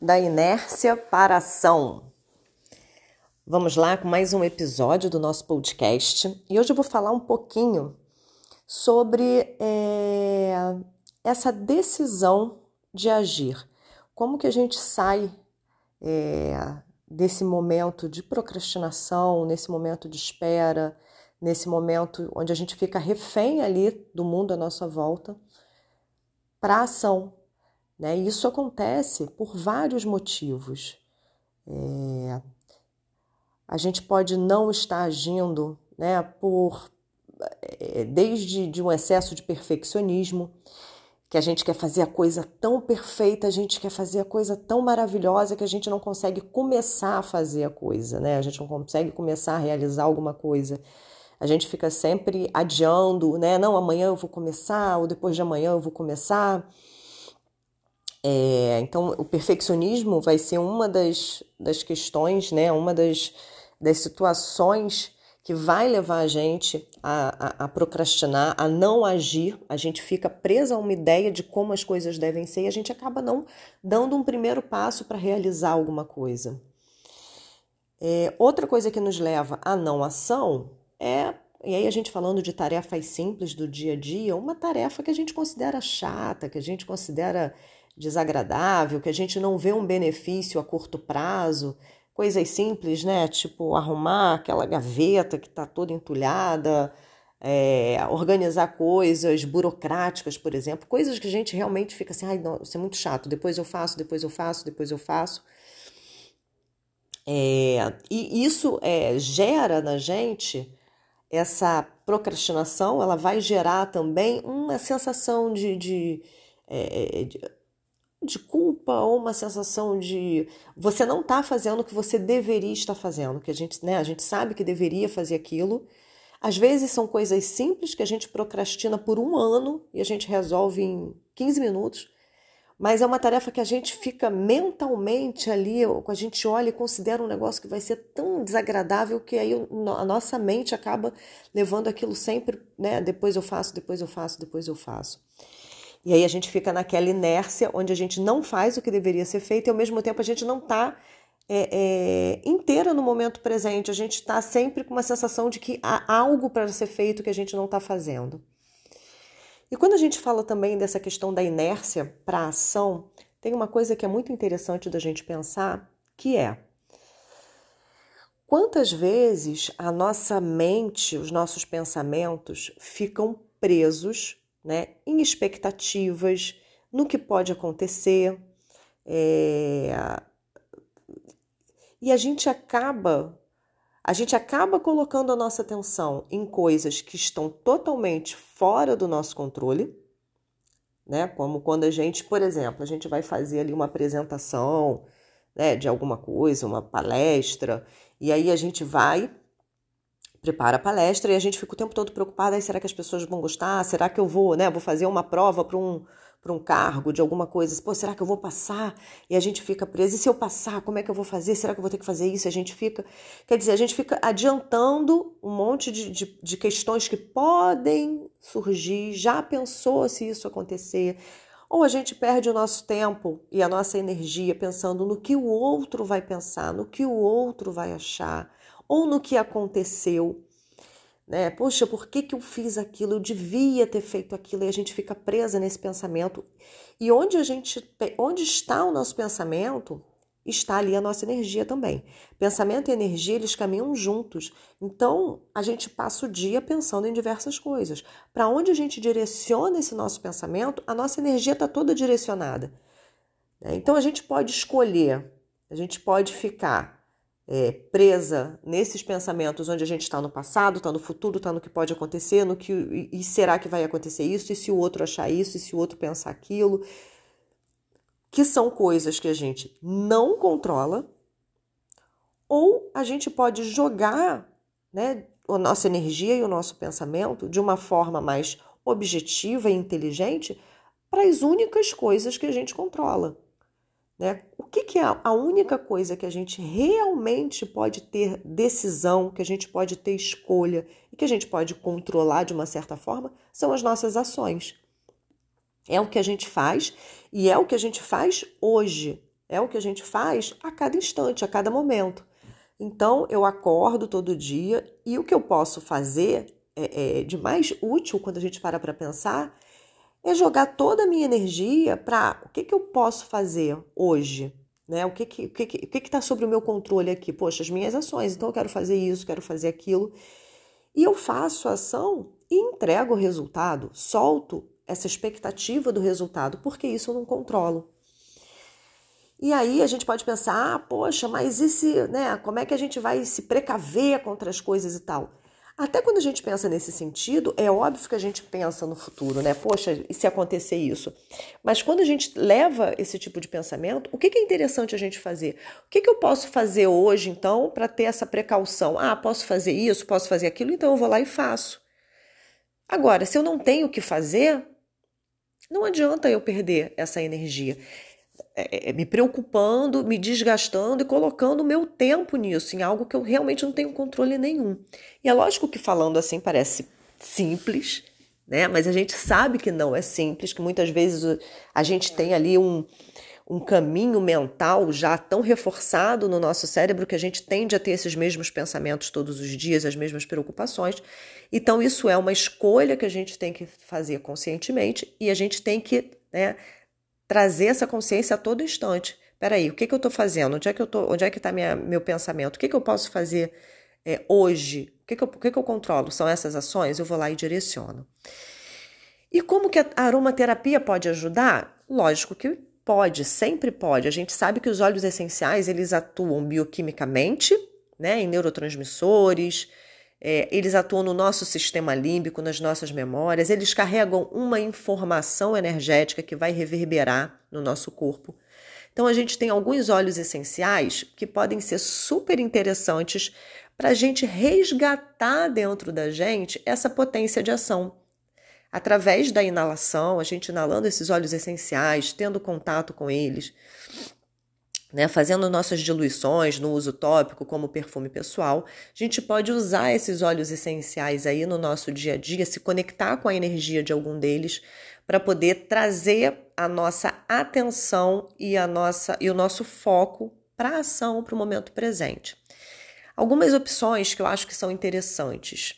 da inércia para a ação. Vamos lá com mais um episódio do nosso podcast e hoje eu vou falar um pouquinho sobre é, essa decisão de agir. Como que a gente sai é, desse momento de procrastinação, nesse momento de espera, nesse momento onde a gente fica refém ali do mundo à nossa volta, para ação, né? Isso acontece por vários motivos. É... A gente pode não estar agindo né, por é, desde de um excesso de perfeccionismo, que a gente quer fazer a coisa tão perfeita, a gente quer fazer a coisa tão maravilhosa que a gente não consegue começar a fazer a coisa, né? A gente não consegue começar a realizar alguma coisa. A gente fica sempre adiando, né? Não, amanhã eu vou começar, ou depois de amanhã eu vou começar. É, então, o perfeccionismo vai ser uma das, das questões, né, uma das, das situações que vai levar a gente a, a, a, procrastinar, a não agir. A gente fica presa a uma ideia de como as coisas devem ser e a gente acaba não dando um primeiro passo para realizar alguma coisa. É, outra coisa que nos leva à não ação é, e aí a gente falando de tarefas simples do dia a dia, uma tarefa que a gente considera chata, que a gente considera desagradável, que a gente não vê um benefício a curto prazo, coisas simples, né? Tipo arrumar aquela gaveta que está toda entulhada, é, organizar coisas burocráticas, por exemplo, coisas que a gente realmente fica assim, ai, não, isso é muito chato, depois eu faço, depois eu faço, depois eu faço. É, e isso é, gera na gente essa procrastinação, ela vai gerar também uma sensação de, de, é, de de culpa ou uma sensação de você não está fazendo o que você deveria estar fazendo, que a gente, né, a gente sabe que deveria fazer aquilo. Às vezes são coisas simples que a gente procrastina por um ano e a gente resolve em 15 minutos, mas é uma tarefa que a gente fica mentalmente ali, a gente olha e considera um negócio que vai ser tão desagradável que aí a nossa mente acaba levando aquilo sempre, né? Depois eu faço, depois eu faço, depois eu faço. E aí a gente fica naquela inércia onde a gente não faz o que deveria ser feito e ao mesmo tempo a gente não está é, é, inteira no momento presente. A gente está sempre com uma sensação de que há algo para ser feito que a gente não está fazendo. E quando a gente fala também dessa questão da inércia para a ação, tem uma coisa que é muito interessante da gente pensar, que é quantas vezes a nossa mente, os nossos pensamentos ficam presos né, em expectativas, no que pode acontecer. É... E a gente acaba a gente acaba colocando a nossa atenção em coisas que estão totalmente fora do nosso controle, né? Como quando a gente, por exemplo, a gente vai fazer ali uma apresentação, né, de alguma coisa, uma palestra, e aí a gente vai prepara a palestra e a gente fica o tempo todo preocupada, será que as pessoas vão gostar? Será que eu vou, né, vou fazer uma prova para um para um cargo de alguma coisa, pô, será que eu vou passar? E a gente fica preso, e se eu passar, como é que eu vou fazer? Será que eu vou ter que fazer isso? A gente fica, quer dizer, a gente fica adiantando um monte de, de, de questões que podem surgir, já pensou se isso acontecer, ou a gente perde o nosso tempo e a nossa energia pensando no que o outro vai pensar, no que o outro vai achar, ou no que aconteceu. Né? Poxa, por que, que eu fiz aquilo? Eu devia ter feito aquilo e a gente fica presa nesse pensamento. E onde a gente, onde está o nosso pensamento, está ali a nossa energia também. Pensamento e energia, eles caminham juntos. Então, a gente passa o dia pensando em diversas coisas. Para onde a gente direciona esse nosso pensamento, a nossa energia está toda direcionada. Né? Então, a gente pode escolher, a gente pode ficar é, presa nesses pensamentos onde a gente está no passado, está no futuro, está no que pode acontecer, no que e, e será que vai acontecer isso, e se o outro achar isso, e se o outro pensar aquilo, que são coisas que a gente não controla, ou a gente pode jogar né, a nossa energia e o nosso pensamento de uma forma mais objetiva e inteligente para as únicas coisas que a gente controla. Né? O que, que, é a única coisa que a gente realmente pode ter decisão, que a gente pode ter escolha e que a gente pode controlar de uma certa forma são as nossas ações. É o que a gente faz e é o que a gente faz hoje. É o que a gente faz a cada instante, a cada momento. Então, eu acordo todo dia e o que eu posso fazer é, é, de mais útil quando a gente para para pensar é jogar toda a minha energia para o que, que eu posso fazer hoje, né? O que que o que que, que está sobre o meu controle aqui? Poxa, as minhas ações. Então eu quero fazer isso, quero fazer aquilo e eu faço a ação e entrego o resultado, solto essa expectativa do resultado, porque isso eu não controlo. E aí a gente pode pensar, ah, poxa, mas e se, né, como é que a gente vai se precaver contra as coisas e tal? Até quando a gente pensa nesse sentido, é óbvio que a gente pensa no futuro, né? Poxa, e se acontecer isso? Mas quando a gente leva esse tipo de pensamento, o que é interessante a gente fazer? O que eu posso fazer hoje, então, para ter essa precaução? Ah, posso fazer isso, posso fazer aquilo, então eu vou lá e faço. Agora, se eu não tenho o que fazer, não adianta eu perder essa energia. É, é, me preocupando, me desgastando e colocando o meu tempo nisso, em algo que eu realmente não tenho controle nenhum. E é lógico que falando assim parece simples, né? Mas a gente sabe que não é simples, que muitas vezes a gente tem ali um, um caminho mental já tão reforçado no nosso cérebro que a gente tende a ter esses mesmos pensamentos todos os dias, as mesmas preocupações. Então, isso é uma escolha que a gente tem que fazer conscientemente e a gente tem que né, trazer essa consciência a todo instante. Peraí, o que, que eu estou fazendo? Onde é que eu tô, onde é que está meu pensamento? O que, que eu posso fazer é, hoje? O, que, que, eu, o que, que eu controlo? São essas ações? Eu vou lá e direciono. E como que a aromaterapia pode ajudar? Lógico que pode, sempre pode. A gente sabe que os óleos essenciais eles atuam bioquimicamente, né, em neurotransmissores, é, eles atuam no nosso sistema límbico, nas nossas memórias, eles carregam uma informação energética que vai reverberar no nosso corpo. Então, a gente tem alguns óleos essenciais que podem ser super interessantes para a gente resgatar dentro da gente essa potência de ação. Através da inalação, a gente inalando esses óleos essenciais, tendo contato com eles, né, fazendo nossas diluições no uso tópico como perfume pessoal, a gente pode usar esses óleos essenciais aí no nosso dia a dia, se conectar com a energia de algum deles para poder trazer a nossa atenção e a nossa e o nosso foco para a ação para o momento presente. Algumas opções que eu acho que são interessantes.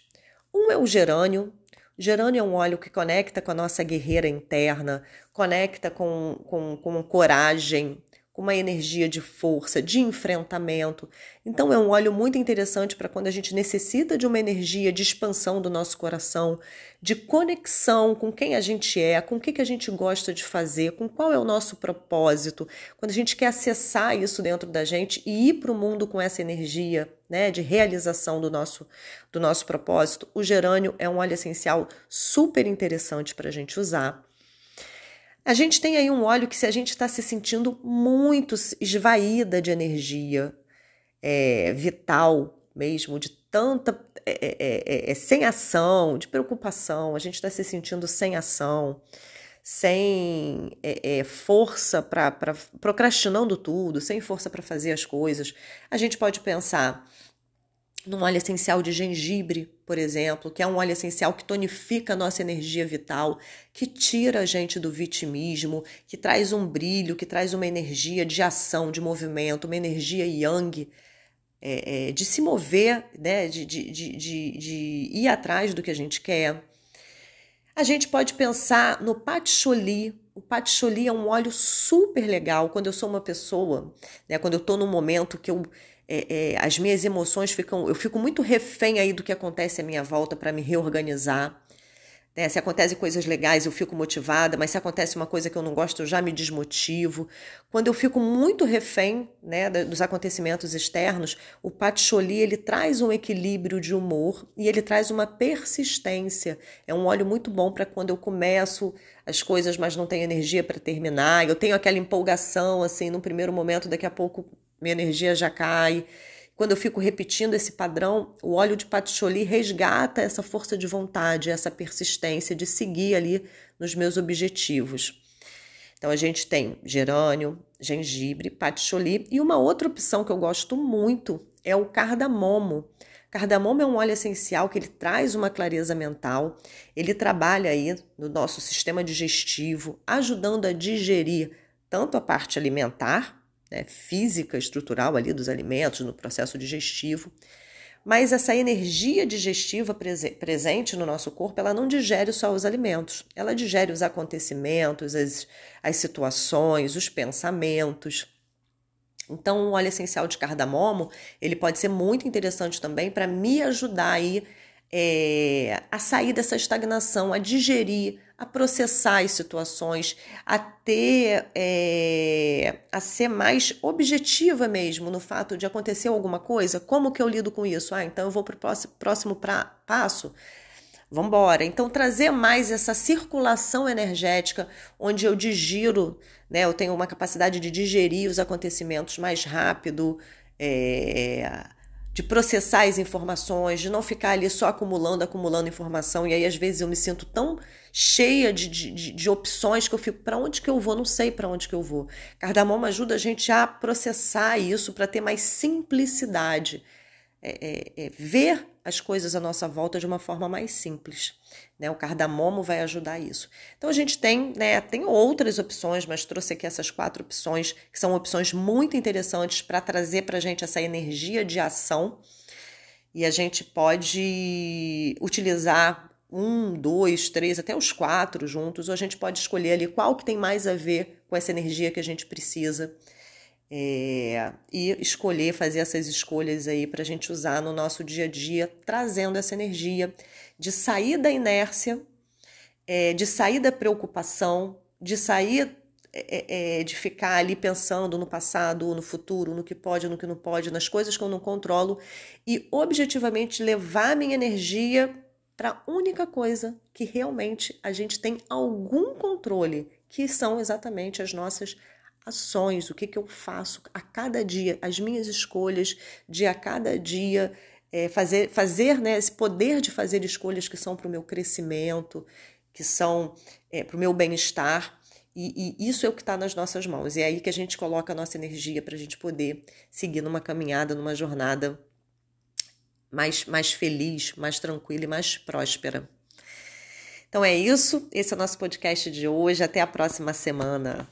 Um é o gerânio. Gerânio é um óleo que conecta com a nossa guerreira interna, conecta com, com, com coragem, com uma energia de força, de enfrentamento. Então, é um óleo muito interessante para quando a gente necessita de uma energia de expansão do nosso coração, de conexão com quem a gente é, com o que, que a gente gosta de fazer, com qual é o nosso propósito. Quando a gente quer acessar isso dentro da gente e ir para o mundo com essa energia né, de realização do nosso, do nosso propósito, o gerânio é um óleo essencial super interessante para a gente usar. A gente tem aí um óleo que, se a gente está se sentindo muito esvaída de energia é, vital mesmo, de tanta. É é, é, é, é, sem ação, de preocupação, a gente está se sentindo sem ação, sem força para. procrastinando tudo, sem força para fazer as coisas. A gente pode pensar num óleo essencial de gengibre, por exemplo, que é um óleo essencial que tonifica a nossa energia vital, que tira a gente do vitimismo, que traz um brilho, que traz uma energia de ação, de movimento, uma energia yang, é, é, de se mover, né, de, de, de, de, ir atrás do que a gente quer. A gente pode pensar no patchouli. O patchouli é um óleo super legal quando eu sou uma pessoa, né, quando eu estou num momento que eu é, é, as minhas emoções ficam. Eu fico muito refém aí do que acontece à minha volta para me reorganizar. Né? Se acontecem coisas legais, eu fico motivada, mas se acontece uma coisa que eu não gosto, eu já me desmotivo. Quando eu fico muito refém né, dos acontecimentos externos, o patchouli ele traz um equilíbrio de humor e ele traz uma persistência. É um óleo muito bom para quando eu começo as coisas, mas não tenho energia para terminar. Eu tenho aquela empolgação assim, no primeiro momento, daqui a pouco minha energia já cai. Quando eu fico repetindo esse padrão, o óleo de patchouli resgata essa força de vontade, essa persistência de seguir ali nos meus objetivos. Então a gente tem gerânio, gengibre, patchouli e uma outra opção que eu gosto muito é o cardamomo. Cardamomo é um óleo essencial que ele traz uma clareza mental, ele trabalha aí no nosso sistema digestivo, ajudando a digerir tanto a parte alimentar né, física, estrutural ali dos alimentos, no processo digestivo. Mas essa energia digestiva prese presente no nosso corpo, ela não digere só os alimentos, ela digere os acontecimentos, as, as situações, os pensamentos. Então, o óleo essencial de cardamomo, ele pode ser muito interessante também para me ajudar aí é, a sair dessa estagnação, a digerir, a processar as situações, a ter, é, a ser mais objetiva mesmo no fato de acontecer alguma coisa. Como que eu lido com isso? Ah, então eu vou para o próximo, próximo pra, passo. Vamos embora. Então, trazer mais essa circulação energética, onde eu digiro, né? Eu tenho uma capacidade de digerir os acontecimentos mais rápido, é, de processar as informações, de não ficar ali só acumulando, acumulando informação. E aí, às vezes, eu me sinto tão cheia de, de, de opções que eu fico, para onde que eu vou? Não sei para onde que eu vou. Cardamomo ajuda a gente a processar isso para ter mais simplicidade. É, é, é, ver as coisas à nossa volta de uma forma mais simples. Né? O cardamomo vai ajudar isso. Então a gente tem, né, tem outras opções, mas trouxe aqui essas quatro opções, que são opções muito interessantes para trazer para a gente essa energia de ação. E a gente pode utilizar um, dois, três, até os quatro juntos, ou a gente pode escolher ali qual que tem mais a ver com essa energia que a gente precisa é, e escolher, fazer essas escolhas aí para a gente usar no nosso dia a dia, trazendo essa energia de sair da inércia, é, de sair da preocupação, de sair é, é, de ficar ali pensando no passado, no futuro, no que pode, no que não pode, nas coisas que eu não controlo e objetivamente levar minha energia para a única coisa que realmente a gente tem algum controle, que são exatamente as nossas ações, o que, que eu faço a cada dia, as minhas escolhas de a cada dia é, fazer, fazer né, esse poder de fazer escolhas que são para o meu crescimento, que são é, para o meu bem-estar. E, e, isso é o que está nas nossas mãos. E é aí que a gente coloca a nossa energia para a gente poder seguir numa caminhada, numa jornada mais, mais feliz, mais tranquila e mais próspera. Então é isso. Esse é o nosso podcast de hoje. Até a próxima semana.